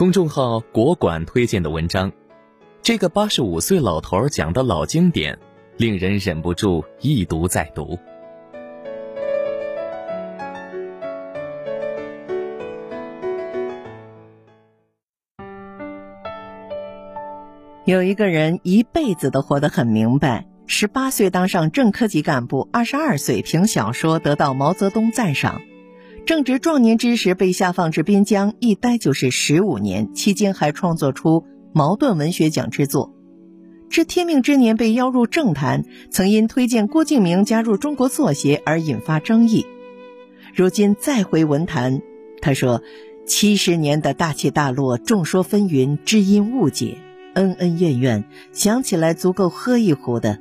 公众号“国馆”推荐的文章，这个八十五岁老头讲的老经典，令人忍不住一读再读。有一个人一辈子都活得很明白：十八岁当上正科级干部，二十二岁凭小说得到毛泽东赞赏。正值壮年之时，被下放至边疆，一待就是十五年，期间还创作出矛盾文学奖之作。至天命之年，被邀入政坛，曾因推荐郭敬明加入中国作协而引发争议。如今再回文坛，他说：“七十年的大起大落，众说纷纭，知音误解，恩恩怨怨，想起来足够喝一壶的。”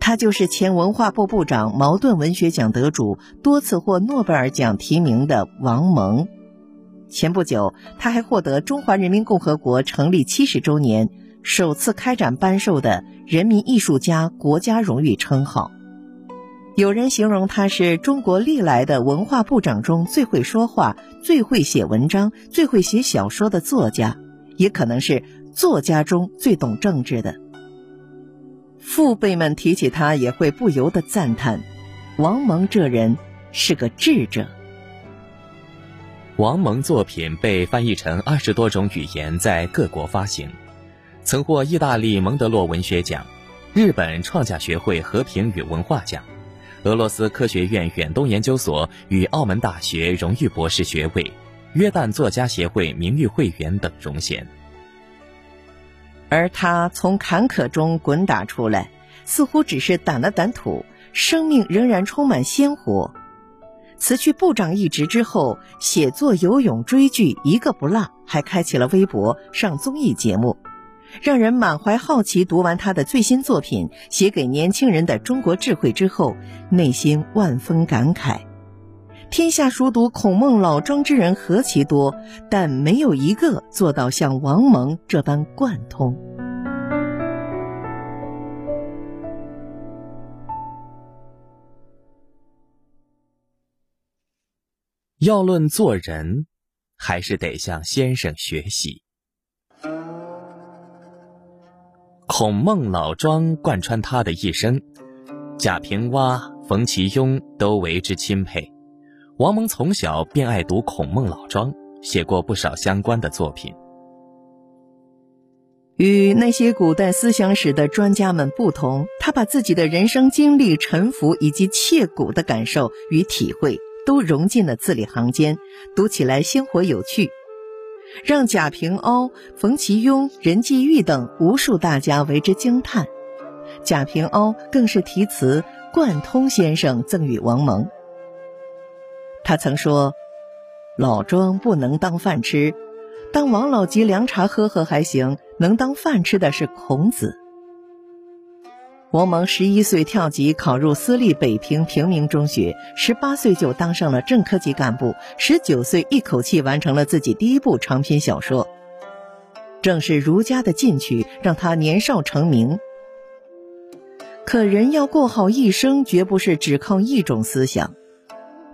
他就是前文化部部长、茅盾文学奖得主、多次获诺贝尔奖提名的王蒙。前不久，他还获得中华人民共和国成立七十周年首次开展颁授的人民艺术家国家荣誉称号。有人形容他是中国历来的文化部长中最会说话、最会写文章、最会写小说的作家，也可能是作家中最懂政治的。父辈们提起他，也会不由得赞叹：王蒙这人是个智者。王蒙作品被翻译成二十多种语言，在各国发行，曾获意大利蒙德洛文学奖、日本创价学会和平与文化奖、俄罗斯科学院远东研究所与澳门大学荣誉博士学位、约旦作家协会名誉会员等荣衔。而他从坎坷中滚打出来，似乎只是掸了掸土，生命仍然充满鲜活。辞去部长一职之后，写作、游泳、追剧一个不落，还开启了微博，上综艺节目，让人满怀好奇。读完他的最新作品《写给年轻人的中国智慧》之后，内心万分感慨。天下熟读孔孟老庄之人何其多，但没有一个做到像王蒙这般贯通。要论做人，还是得向先生学习。孔孟老庄贯穿他的一生，贾平凹、冯其庸都为之钦佩。王蒙从小便爱读孔孟老庄，写过不少相关的作品。与那些古代思想史的专家们不同，他把自己的人生经历、沉浮以及切骨的感受与体会都融进了字里行间，读起来鲜活有趣，让贾平凹、冯其庸、任继玉等无数大家为之惊叹。贾平凹更是题词“贯通先生”赠与王蒙。他曾说：“老庄不能当饭吃，当王老吉凉茶喝喝还行，能当饭吃的是孔子。”王蒙十一岁跳级考入私立北平平民中学，十八岁就当上了正科级干部，十九岁一口气完成了自己第一部长篇小说。正是儒家的进取，让他年少成名。可人要过好一生，绝不是只靠一种思想。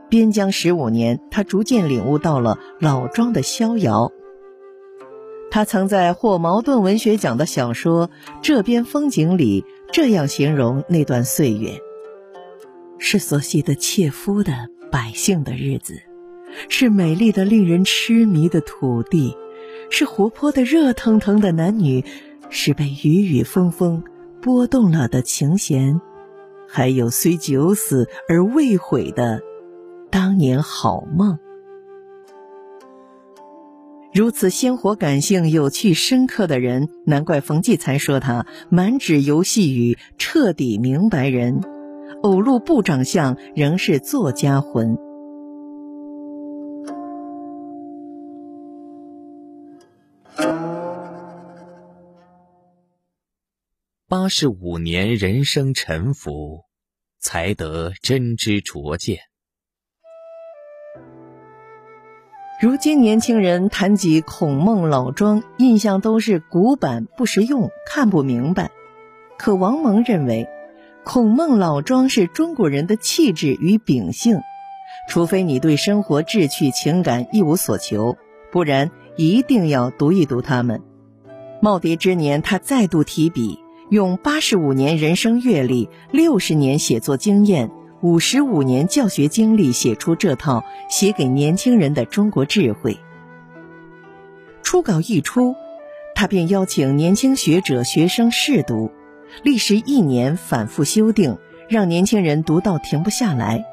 边疆十五年，他逐渐领悟到了老庄的逍遥。他曾在获茅盾文学奖的小说《这边风景》里这样形容那段岁月：是所系的切肤的百姓的日子，是美丽的令人痴迷的土地，是活泼的热腾腾的男女，是被雨雨风风拨动了的琴弦，还有虽九死而未悔的。当年好梦，如此鲜活、感性、有趣、深刻的人，难怪冯骥才说他满纸游戏语，彻底明白人。偶露部长相，仍是作家魂。八十五年人生沉浮，才得真知灼见。如今年轻人谈及孔孟老庄，印象都是古板不实用，看不明白。可王蒙认为，孔孟老庄是中国人的气质与秉性，除非你对生活志趣情感一无所求，不然一定要读一读他们。耄耋之年，他再度提笔，用八十五年人生阅历、六十年写作经验、五十五年教学经历，写出这套写给年轻人的中国智慧。初稿一出，他便邀请年轻学者、学生试读，历时一年，反复修订，让年轻人读到停不下来。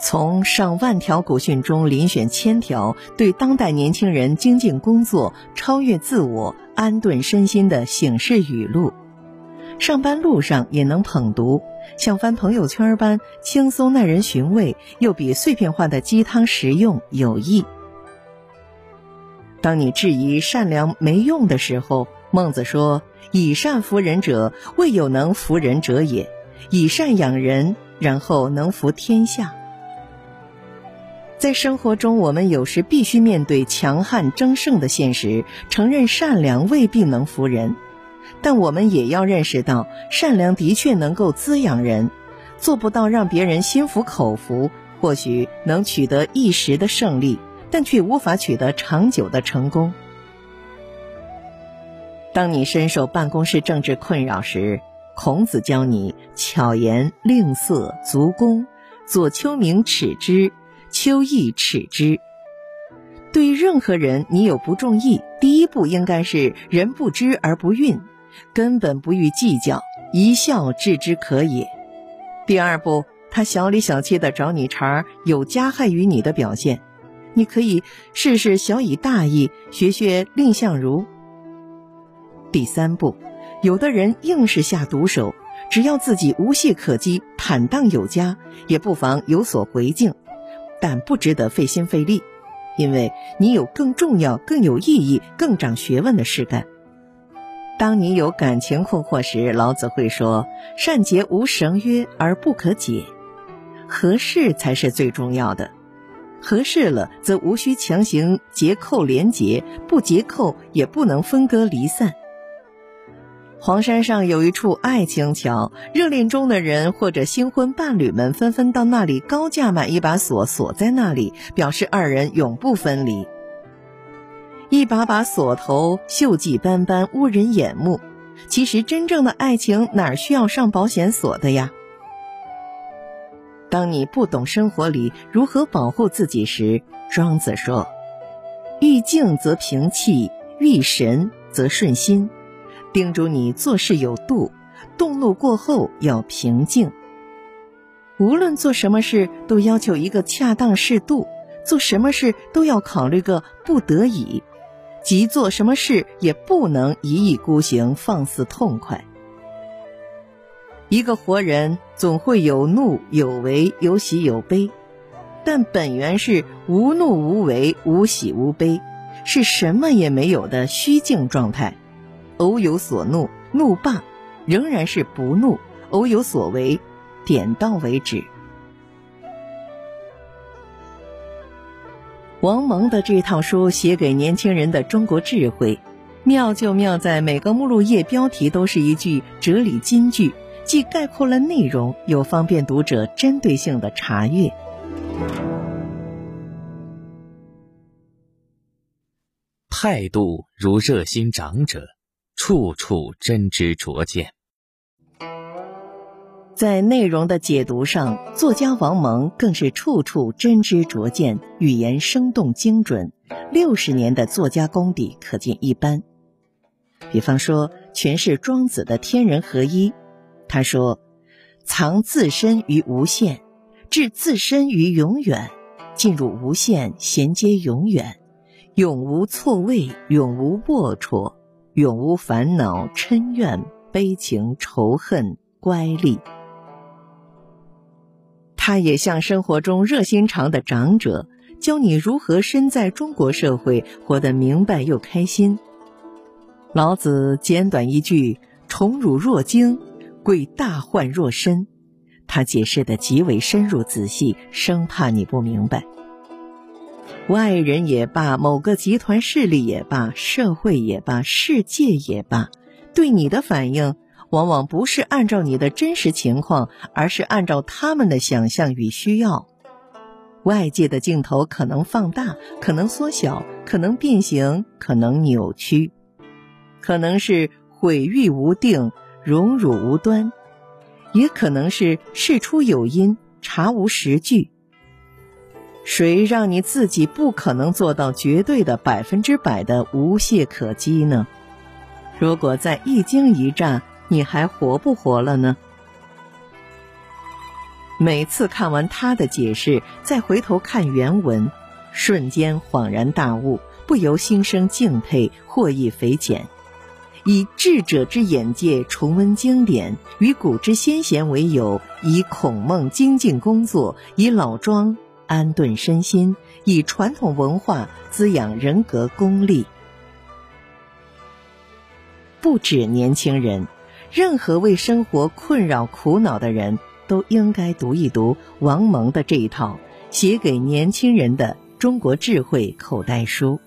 从上万条古训中遴选千条，对当代年轻人精进工作、超越自我、安顿身心的醒世语录，上班路上也能捧读，像翻朋友圈般轻松耐人寻味，又比碎片化的鸡汤实用有益。当你质疑善良没用的时候，孟子说：“以善服人者，未有能服人者也；以善养人，然后能服天下。”在生活中，我们有时必须面对强悍争胜的现实，承认善良未必能服人，但我们也要认识到，善良的确能够滋养人，做不到让别人心服口服，或许能取得一时的胜利，但却无法取得长久的成功。当你深受办公室政治困扰时，孔子教你巧言令色，足恭，左丘明耻之。秋意耻之。对任何人，你有不中意，第一步应该是人不知而不愠，根本不予计较，一笑置之可也。第二步，他小里小气的找你茬，有加害于你的表现，你可以试试小以大义，学学蔺相如。第三步，有的人硬是下毒手，只要自己无懈可击，坦荡有加，也不妨有所回敬。但不值得费心费力，因为你有更重要、更有意义、更长学问的事干。当你有感情困惑时，老子会说：“善结无绳约而不可解，合适才是最重要的。合适了，则无需强行结扣连结，不结扣也不能分割离散。”黄山上有一处爱情桥，热恋中的人或者新婚伴侣们纷纷到那里高价买一把锁，锁在那里，表示二人永不分离。一把把锁头锈迹斑斑，污人眼目。其实真正的爱情哪需要上保险锁的呀？当你不懂生活里如何保护自己时，庄子说：“欲静则平气，欲神则顺心。”叮嘱你做事有度，动怒过后要平静。无论做什么事，都要求一个恰当适度；做什么事都要考虑个不得已，即做什么事也不能一意孤行，放肆痛快。一个活人总会有怒有为，有喜有悲，但本源是无怒无为，无喜无悲，是什么也没有的虚静状态。偶有所怒，怒罢，仍然是不怒；偶有所为，点到为止。王蒙的这套书写给年轻人的中国智慧，妙就妙在每个目录页标题都是一句哲理金句，既概括了内容，又方便读者针对性的查阅。态度如热心长者。处处真知灼见，在内容的解读上，作家王蒙更是处处真知灼见，语言生动精准，六十年的作家功底可见一斑。比方说，诠释庄子的天人合一，他说：“藏自身于无限，置自身于永远，进入无限，衔接永远，永无错位，永无龌龊。”永无烦恼、嗔怨、悲情、仇恨、乖戾。他也像生活中热心肠的长者，教你如何身在中国社会活得明白又开心。老子简短一句：“宠辱若惊，贵大患若身。”他解释的极为深入仔细，生怕你不明白。外人也罢，某个集团势力也罢，社会也罢，世界也罢，对你的反应往往不是按照你的真实情况，而是按照他们的想象与需要。外界的镜头可能放大，可能缩小，可能变形，可能扭曲，可能是毁誉无定、荣辱无端，也可能是事出有因、查无实据。谁让你自己不可能做到绝对的百分之百的无懈可击呢？如果在一惊一乍，你还活不活了呢？每次看完他的解释，再回头看原文，瞬间恍然大悟，不由心生敬佩，获益匪浅。以智者之眼界重温经典，与古之先贤为友，以孔孟精进工作，以老庄安顿身心，以传统文化滋养人格功力。不止年轻人，任何为生活困扰苦恼的人。都应该读一读王蒙的这一套写给年轻人的中国智慧口袋书。